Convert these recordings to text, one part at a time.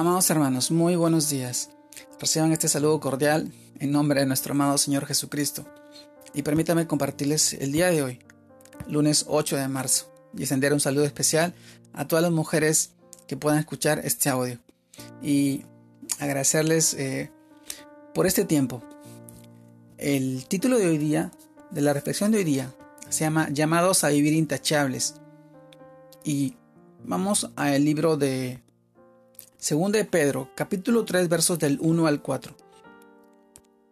Amados hermanos, muy buenos días. Reciban este saludo cordial en nombre de nuestro amado Señor Jesucristo. Y permítame compartirles el día de hoy, lunes 8 de marzo, y extender un saludo especial a todas las mujeres que puedan escuchar este audio. Y agradecerles eh, por este tiempo. El título de hoy día, de la reflexión de hoy día, se llama Llamados a vivir intachables. Y vamos al libro de Segunda de Pedro, capítulo 3, versos del 1 al 4,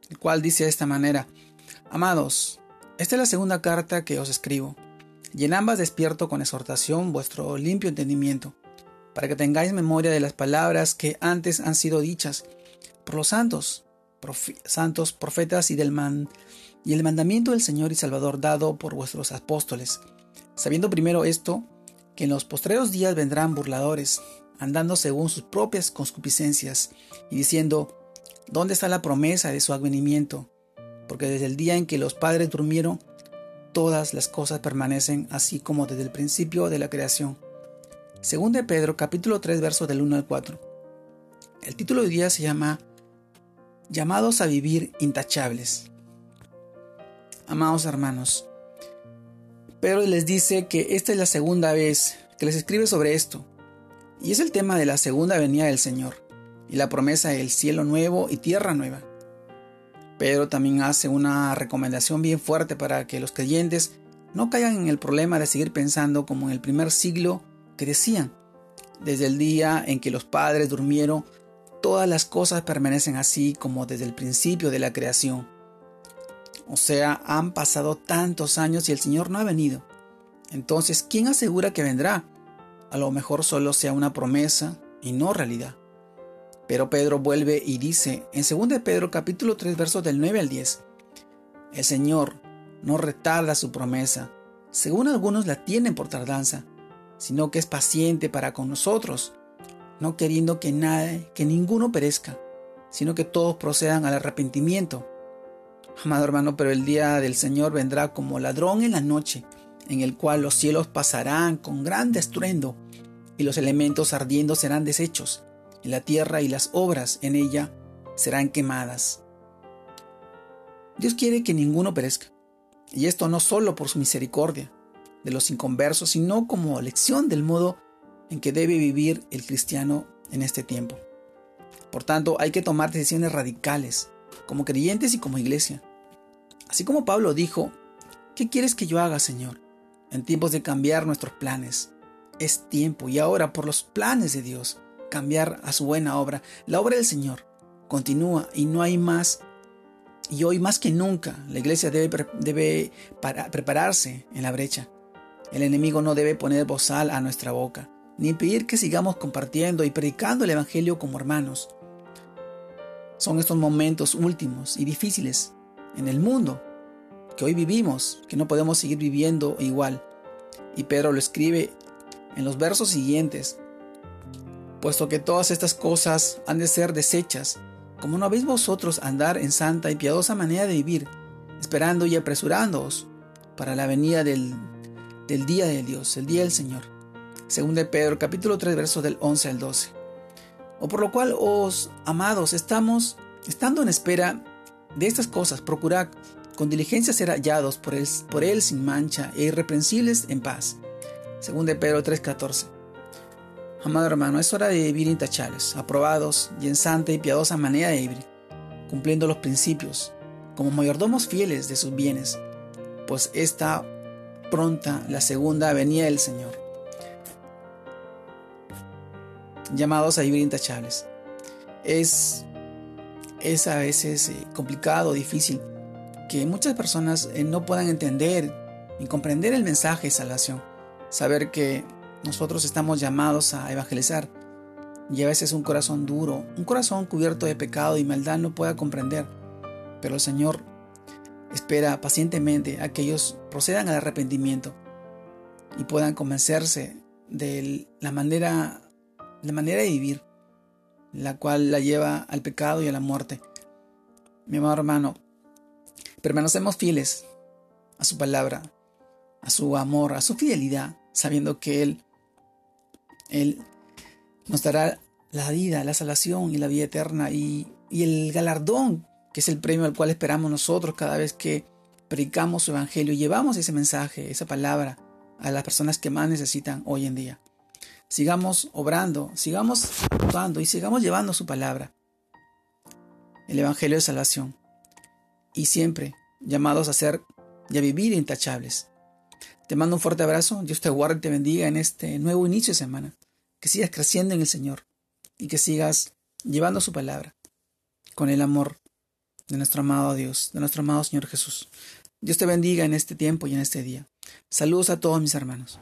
el cual dice de esta manera, Amados, esta es la segunda carta que os escribo, y en ambas despierto con exhortación vuestro limpio entendimiento, para que tengáis memoria de las palabras que antes han sido dichas por los santos, santos profetas y del man y el mandamiento del Señor y Salvador dado por vuestros apóstoles, sabiendo primero esto, que en los postreros días vendrán burladores, andando según sus propias concupiscencias, y diciendo, ¿dónde está la promesa de su advenimiento? Porque desde el día en que los padres durmieron, todas las cosas permanecen así como desde el principio de la creación. Según de Pedro, capítulo 3, versos del 1 al 4. El título de día se llama Llamados a vivir intachables. Amados hermanos, Pedro les dice que esta es la segunda vez que les escribe sobre esto, y es el tema de la segunda venida del Señor y la promesa del cielo nuevo y tierra nueva. Pedro también hace una recomendación bien fuerte para que los creyentes no caigan en el problema de seguir pensando como en el primer siglo que decían, desde el día en que los padres durmieron, todas las cosas permanecen así como desde el principio de la creación. O sea, han pasado tantos años y el Señor no ha venido. Entonces, ¿quién asegura que vendrá? A lo mejor solo sea una promesa y no realidad. Pero Pedro vuelve y dice en 2 Pedro capítulo 3 versos del 9 al 10, El Señor no retarda su promesa, según algunos la tienen por tardanza, sino que es paciente para con nosotros, no queriendo que nadie, que ninguno perezca, sino que todos procedan al arrepentimiento. Amado hermano, pero el día del Señor vendrá como ladrón en la noche, en el cual los cielos pasarán con gran estruendo, y los elementos ardiendo serán deshechos, y la tierra y las obras en ella serán quemadas. Dios quiere que ninguno perezca, y esto no solo por su misericordia de los inconversos, sino como lección del modo en que debe vivir el cristiano en este tiempo. Por tanto, hay que tomar decisiones radicales, como creyentes y como iglesia, Así como Pablo dijo, ¿qué quieres que yo haga, Señor? En tiempos de cambiar nuestros planes. Es tiempo y ahora por los planes de Dios, cambiar a su buena obra. La obra del Señor continúa y no hay más. Y hoy más que nunca la iglesia debe, debe prepararse en la brecha. El enemigo no debe poner bozal a nuestra boca, ni impedir que sigamos compartiendo y predicando el Evangelio como hermanos. Son estos momentos últimos y difíciles en el mundo que hoy vivimos, que no podemos seguir viviendo igual. Y Pedro lo escribe en los versos siguientes, puesto que todas estas cosas han de ser desechas, como no habéis vosotros andar en santa y piadosa manera de vivir, esperando y apresurándoos para la venida del, del día de Dios, el día del Señor. Según de Pedro, capítulo 3, versos del 11 al 12. O por lo cual, os amados, estamos, estando en espera de estas cosas, procurad con diligencia ser hallados por él, sin mancha e irreprensibles en paz. Según de Pedro 3:14. Amado hermano, es hora de vivir intachables, aprobados y en santa y piadosa manera de vivir, cumpliendo los principios, como mayordomos fieles de sus bienes, pues está pronta la segunda venida del Señor. Llamados a vivir intachables. Es es a veces eh, complicado, difícil, que muchas personas eh, no puedan entender y comprender el mensaje de salvación. Saber que nosotros estamos llamados a evangelizar y a veces un corazón duro, un corazón cubierto de pecado y maldad no pueda comprender. Pero el Señor espera pacientemente a que ellos procedan al arrepentimiento y puedan convencerse de la manera, la manera de vivir la cual la lleva al pecado y a la muerte. Mi amado hermano, permanecemos fieles a su palabra, a su amor, a su fidelidad, sabiendo que Él, Él nos dará la vida, la salvación y la vida eterna y, el galardón, que es el premio al cual esperamos nosotros cada vez que predicamos su evangelio llevamos ese mensaje, esa palabra a las personas que más necesitan hoy en día. Sigamos obrando, sigamos actuando y sigamos llevando su palabra, el evangelio de salvación, y siempre llamados a ser y a vivir intachables. Te mando un fuerte abrazo, Dios te guarde y te bendiga en este nuevo inicio de semana, que sigas creciendo en el Señor y que sigas llevando su palabra con el amor de nuestro amado Dios, de nuestro amado Señor Jesús. Dios te bendiga en este tiempo y en este día. Saludos a todos mis hermanos.